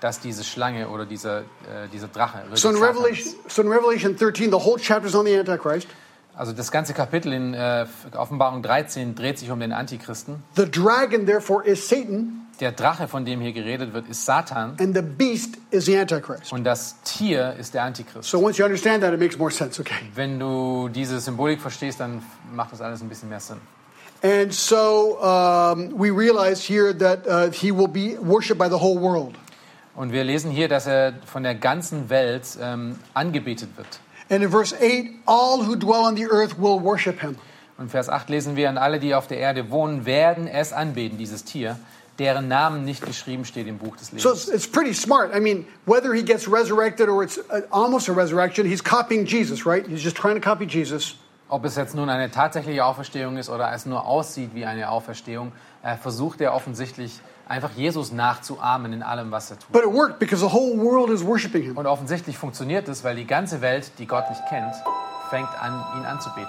dass diese Schlange oder dieser, äh, dieser Drache So in Revelation, so in Revelation 13, the whole chapter is on the Antichrist. Also das ganze Kapitel in äh, Offenbarung 13 dreht sich um den Antichristen. The dragon, therefore, is Satan, Der Drache, von dem hier geredet wird, ist Satan and the beast is the Antichrist. und das Tier ist der Antichrist. So once you understand that, it makes more sense. Okay. Wenn du diese Symbolik verstehst, dann macht das alles ein bisschen mehr Sinn. And so um, we realize here that uh, he will be worshipped by the whole world. Und wir lesen hier, dass er von der ganzen Welt ähm, angebetet wird. And in verse 8, all who dwell on the earth will worship him. Und Vers 8 lesen wir, und alle, die auf der Erde wohnen, werden es anbeten, dieses Tier, deren Namen nicht geschrieben steht im Buch des So Lebens. it's, it's pretty smart. I mean, whether he gets resurrected or it's uh, almost a resurrection, he's copying Jesus, right? He's just trying to copy Jesus. Ob es jetzt nun eine tatsächliche Auferstehung ist oder es nur aussieht wie eine Auferstehung, äh, versucht er offensichtlich einfach Jesus nachzuahmen in allem, was er tut. But it worked because the whole world is worshiping him. Und offensichtlich funktioniert es, weil die ganze Welt, die Gott nicht kennt, fängt an, ihn anzubeten.